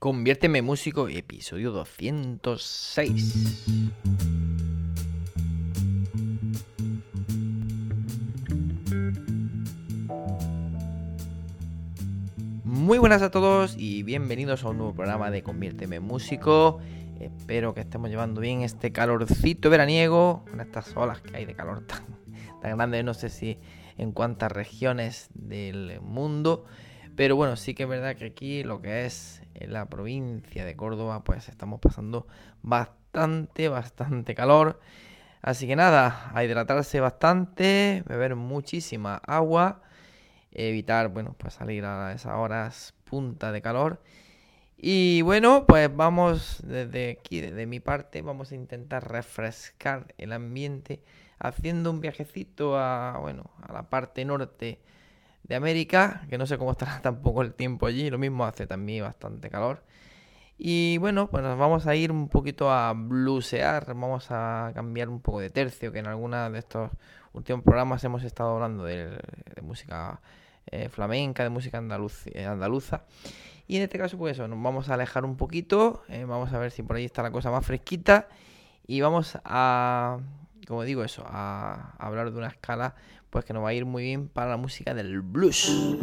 Conviérteme músico, episodio 206. Muy buenas a todos y bienvenidos a un nuevo programa de Conviérteme Músico. Espero que estemos llevando bien este calorcito veraniego, con estas olas que hay de calor tan, tan grandes, no sé si en cuántas regiones del mundo. Pero bueno, sí que es verdad que aquí lo que es en la provincia de Córdoba, pues estamos pasando bastante, bastante calor. Así que nada, a hidratarse bastante, beber muchísima agua, evitar, bueno, pues salir a esas horas punta de calor. Y bueno, pues vamos desde aquí, desde mi parte, vamos a intentar refrescar el ambiente haciendo un viajecito a, bueno, a la parte norte de América, que no sé cómo estará tampoco el tiempo allí, lo mismo hace también bastante calor. Y bueno, pues nos vamos a ir un poquito a blusear, vamos a cambiar un poco de tercio, que en algunos de estos últimos programas hemos estado hablando de, música eh, flamenca, de música eh, andaluza. Y en este caso, pues eso, nos vamos a alejar un poquito, eh, vamos a ver si por ahí está la cosa más fresquita y vamos a, como digo eso, a hablar de una escala pues que nos va a ir muy bien para la música del blues.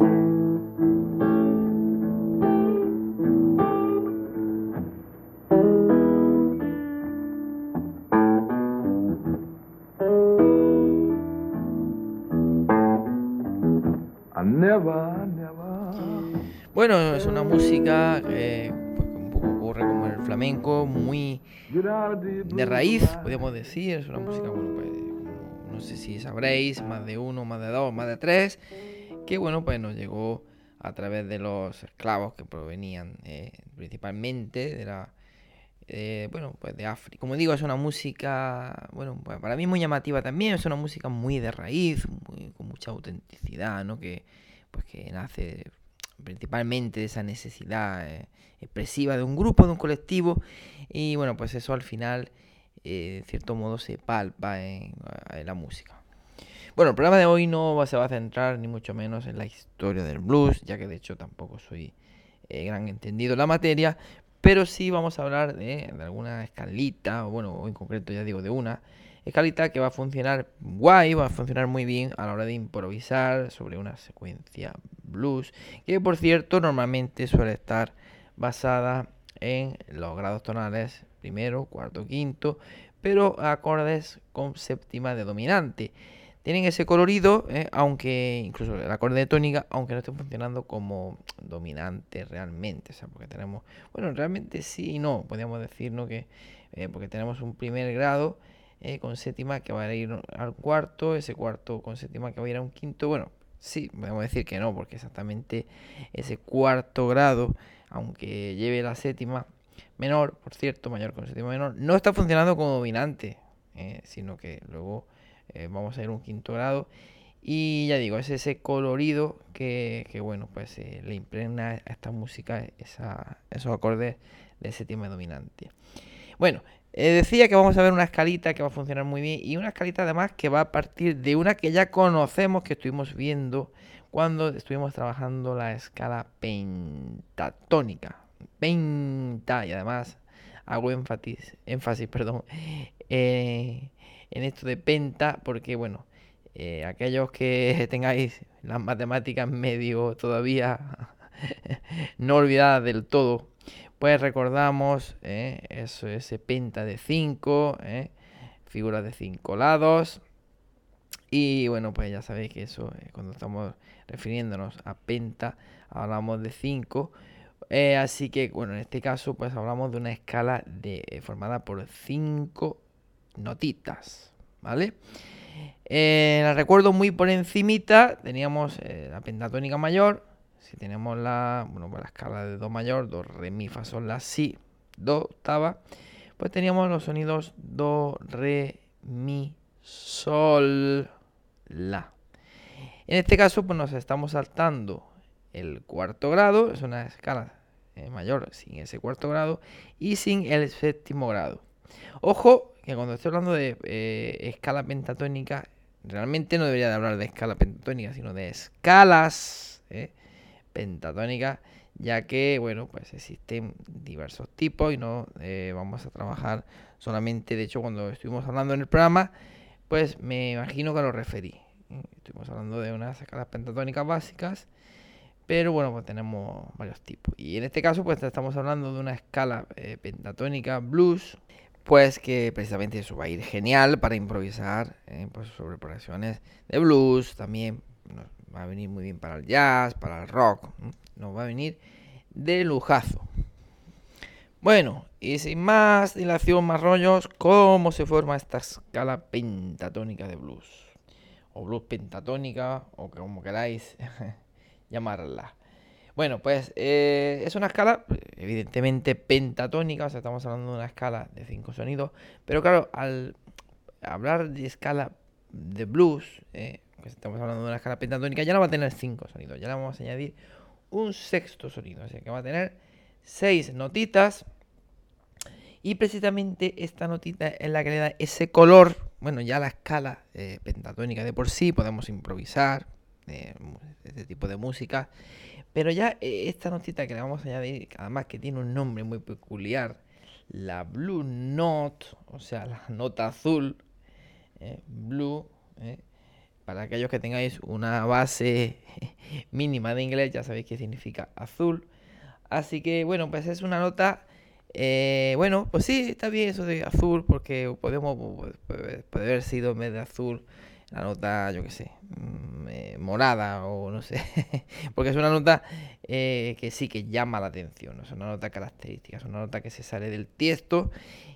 Bueno, es una música que pues, un poco ocurre como el flamenco, muy de raíz, podríamos decir. Es una música, bueno, pues no sé si sabréis, más de uno, más de dos, más de tres, que bueno, pues nos llegó a través de los esclavos que provenían eh, principalmente de la, eh, bueno, pues de África. Como digo, es una música, bueno, pues para mí muy llamativa también, es una música muy de raíz, con mucha autenticidad, ¿no? Que, pues que nace principalmente de esa necesidad eh, expresiva de un grupo, de un colectivo, y bueno, pues eso al final eh, cierto modo se palpa en, la música. Bueno, el programa de hoy no se va a centrar ni mucho menos en la historia del blues, ya que de hecho tampoco soy eh, gran entendido en la materia, pero sí vamos a hablar de, alguna escalita, o bueno, en concreto ya digo de una escalita que va a funcionar guay, va a funcionar muy bien a la hora de improvisar sobre una secuencia blues, que por cierto normalmente suele estar basada en los grados tonales primero, cuarto, quinto, pero acordes con séptima de dominante. Tienen ese colorido, eh, aunque incluso el acorde de tónica, aunque no esté funcionando como dominante realmente. O sea, porque tenemos, bueno, realmente sí y no, podríamos decir, ¿no? Que, eh, porque tenemos un primer grado eh, con séptima que va a ir al cuarto, ese cuarto con séptima que va a ir a un quinto. Bueno, sí, podemos decir que no, porque exactamente ese cuarto grado, aunque lleve la séptima, menor, por cierto, mayor con séptima menor, no está funcionando como dominante, eh, sino que luego eh, vamos a ir un quinto grado. Y ya digo, es ese colorido que, bueno, pues eh, le impregna a esta música esos acordes de séptima dominante. Bueno, decía que vamos a ver una escalita que va a funcionar muy bien y una escalita además que va a partir de una que ya conocemos, que estuvimos viendo cuando estuvimos trabajando la escala pentatónica. 20 y además hago énfasis, énfasis perdón, eh, en esto de penta porque bueno, eh, aquellos que tengáis las matemáticas medio todavía no olvidadas del todo, pues recordamos eh, eso, ese penta de 5, figuras de 5 lados. Y bueno, pues ya sabéis que eso, cuando estamos refiriéndonos a penta, hablamos de 5 eh, así que, bueno, en este caso, pues hablamos de una escala eh, formada por cinco notitas, ¿vale? Eh, la recuerdo muy por encimita, teníamos la pentatónica mayor, si tenemos la, bueno, pues la escala de do mayor, do, re, mi, fa, sol, la, si, do octava, pues teníamos los sonidos do, re, mi, sol, la. En este caso, pues nos estamos saltando el cuarto grado, es una escala eh, mayor sin ese cuarto grado y sin el séptimo grado. Ojo que cuando estoy hablando de eh, escala pentatónica, realmente no debería de hablar de escala pentatónica, sino de escalas eh, pentatónicas, ya que, bueno, pues existen diversos tipos y no vamos a trabajar solamente, de hecho, cuando estuvimos hablando en el programa, pues me imagino que lo referí. Estuvimos hablando de unas escalas pentatónicas básicas pero bueno, pues tenemos varios tipos. Y en este caso, pues estamos hablando de una escala eh, pentatónica blues, pues que precisamente eso va a ir genial para improvisar eh, pues sobre progresiones de blues. También va a venir muy bien para el jazz, para el rock. Nos va a venir de lujazo. Bueno, y sin más dilación, más rollos, ¿cómo se forma esta escala pentatónica de blues? O blues pentatónica, o como queráis. llamarla. Bueno, pues eh, es una escala evidentemente pentatónica, o sea, estamos hablando de una escala de cinco sonidos, pero claro, al hablar de escala de blues, eh, estamos hablando de una escala pentatónica, ya no va a tener cinco sonidos, ya le vamos a añadir un sexto sonido, o sea que va a tener seis notitas y precisamente esta notita es la que le da ese color, bueno, ya la escala eh, pentatónica de por sí, podemos improvisar, este tipo de música. Pero ya eh, esta notita que le vamos a añadir, además que tiene un nombre muy peculiar, la Blue Note, o sea, la nota azul, eh, Blue, eh, para aquellos que tengáis una base mínima de inglés, ya sabéis qué significa azul. Así que bueno, pues es una nota, bueno, pues sí, está bien eso de azul, porque podemos, puede, puede haber sido en vez de azul la nota, yo qué sé, mm, eh, morada o no sé, porque es una nota eh, que sí que llama la atención, es una nota característica, es una nota que se sale del tiesto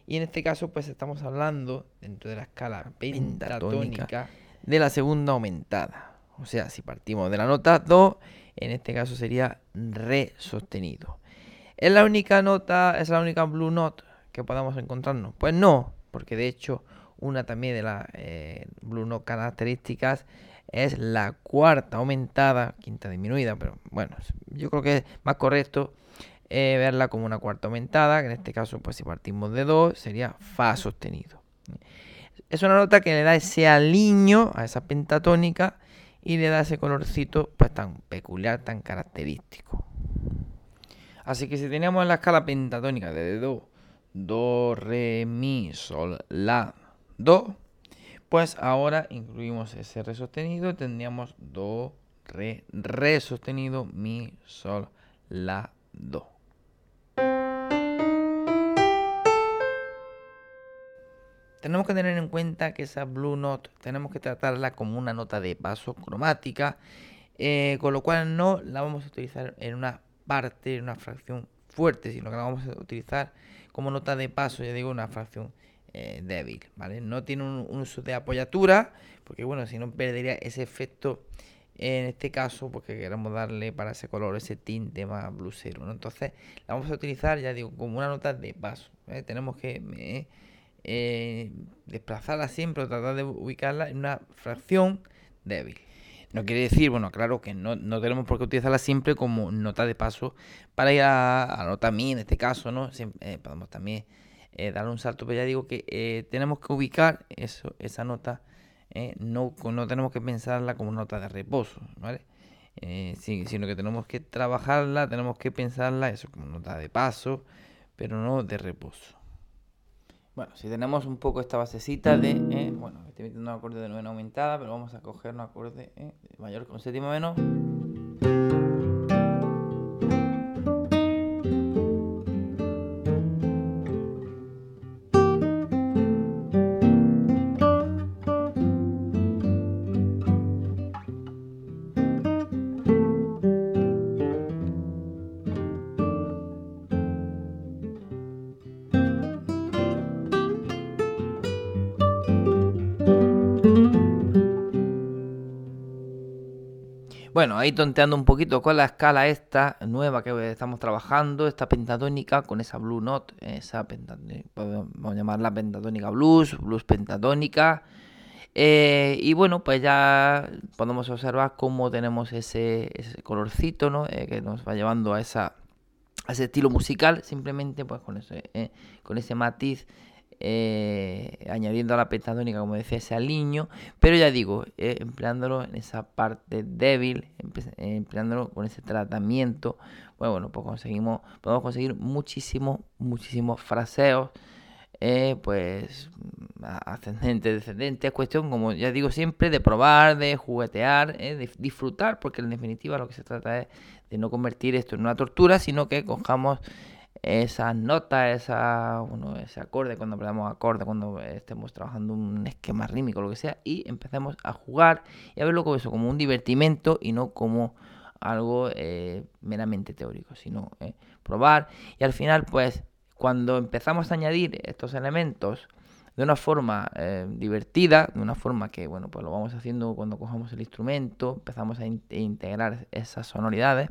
y en este caso pues estamos hablando dentro de la escala pentatónica de la segunda aumentada. O sea, si partimos de la nota do, en este caso sería re sostenido. ¿Es la única nota, es la única blue note que podamos encontrarnos? Pues no, porque de hecho una también de las eh, Blue Note características es la cuarta aumentada, quinta disminuida, pero bueno, yo creo que es más correcto eh, verla como una cuarta aumentada, que en este caso, pues si partimos de 2, sería Fa sostenido. Es una nota que le da ese aliño a esa pentatónica y le da ese colorcito pues tan peculiar, tan característico. Así que si teníamos la escala pentatónica de Do, Do, Re, Mi, Sol, La, do, pues ahora incluimos ese re sostenido, tendríamos do, re, re sostenido, mi, sol, la, do. Tenemos que tener en cuenta que esa blue note tenemos que tratarla como una nota de paso cromática, eh, con lo cual no la vamos a utilizar en una parte, en una fracción fuerte, sino que la vamos a utilizar como nota de paso, ya digo, una fracción eh, débil, ¿vale? No tiene un, uso de apoyatura, porque bueno, si no perdería ese efecto en este caso, porque queremos darle para ese color ese tinte más blusero, ¿no? Entonces la vamos a utilizar, ya digo, como una nota de paso. Tenemos que eh, eh, desplazarla siempre o tratar de ubicarla en una fracción débil. No quiere decir, bueno, claro que no, tenemos por qué utilizarla siempre como nota de paso para ir a, la nota mi en este caso, ¿no? podemos también eh, dar un salto, pero ya digo que eh, tenemos que ubicar eso, esa nota, eh, no, no tenemos que pensarla como nota de reposo, ¿vale? sino que tenemos que trabajarla, tenemos que pensarla eso como nota de paso, pero no de reposo. Bueno, si tenemos un poco esta basecita de, bueno, estoy metiendo un acorde de novena aumentada, pero vamos a coger un acorde mayor con séptima menor. Bueno, ahí tonteando un poquito con la escala esta nueva que estamos trabajando, esta pentatónica con esa blue note, esa podemos llamarla pentatónica blues, blues pentatónica. Eh, y bueno, pues ya podemos observar cómo tenemos ese, colorcito, ¿no? Eh, que nos va llevando a, a ese estilo musical, simplemente pues con ese, eh, con ese matiz eh, añadiendo a la pentatónica, como decía, ese aliño, pero ya digo, eh, empleándolo en esa parte débil, empleándolo con ese tratamiento, pues bueno, pues conseguimos, podemos conseguir muchísimos, muchísimos fraseos, eh, pues ascendente, descendente, es cuestión, como ya digo siempre, de probar, de juguetear, de disfrutar, porque en definitiva lo que se trata es de no convertir esto en una tortura, sino que cojamos esas notas, esa, bueno, ese acorde, cuando aprendamos acorde, cuando estemos trabajando un esquema rítmico, lo que sea, y empecemos a jugar y a verlo como eso, como un divertimento y no como algo eh, meramente teórico, sino eh, probar. Y al final, pues, cuando empezamos a añadir estos elementos de una forma eh, divertida, de una forma que, bueno, pues lo vamos haciendo cuando cojamos el instrumento, empezamos a integrar esas sonoridades,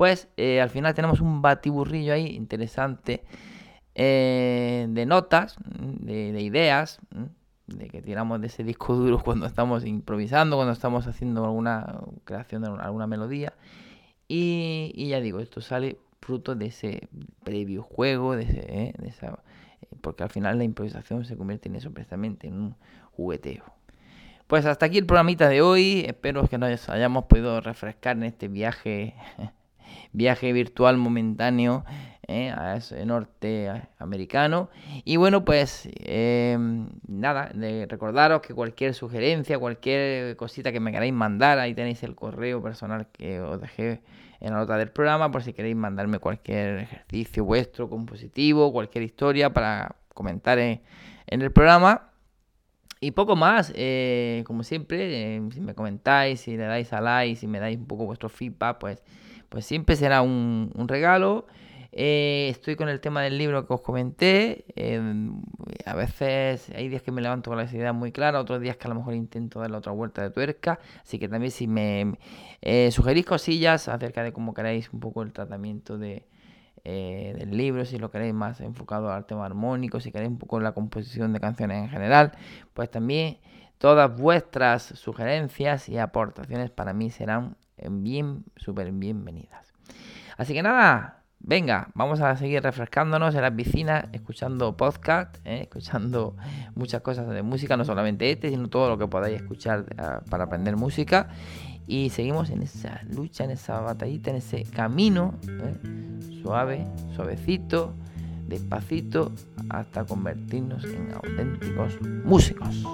pues eh, al final tenemos un batiburrillo ahí interesante eh, de notas, de, ideas, de que tiramos de ese disco duro cuando estamos improvisando, cuando estamos haciendo alguna creación de alguna melodía. Y, ya digo, esto sale fruto de ese previo juego, de, ese, eh, esa, porque al final la improvisación se convierte en eso precisamente, en un jugueteo. Pues hasta aquí el programita de hoy. Espero que nos hayamos podido refrescar en este viaje viaje virtual momentáneo eh, a ese norte americano. Y bueno, pues em, nada, de recordaros que cualquier sugerencia, cualquier cosita que me queráis mandar, ahí tenéis el correo personal que os dejé en la nota del programa por si queréis mandarme cualquier ejercicio vuestro compositivo, cualquier historia para comentar en, el programa. Y poco más, eh, como siempre, eh, si me comentáis, si le dais a like, si me dais un poco vuestro feedback, pues pues siempre será un, regalo. Eh, estoy con el tema del libro que os comenté. Em, a veces hay días que me levanto con las ideas muy claras, otros días que a lo mejor intento darle otra vuelta de tuerca. Así que también si me eh, sugerís cosillas acerca de cómo queréis un poco el tratamiento de, eh, del libro, si lo queréis más enfocado al tema armónico, si queréis un poco la composición de canciones en general, pues también todas vuestras sugerencias y aportaciones para mí serán bien, súper bienvenidas. Así que nada, venga, vamos a seguir refrescándonos en las piscinas, escuchando podcast, ¿eh? escuchando muchas cosas de música, no solamente este, sino todo lo que podáis escuchar eh, para aprender música. Y seguimos en esa lucha, en esa batallita, en ese camino, ¿eh? suave, suavecito, despacito, hasta convertirnos en auténticos músicos.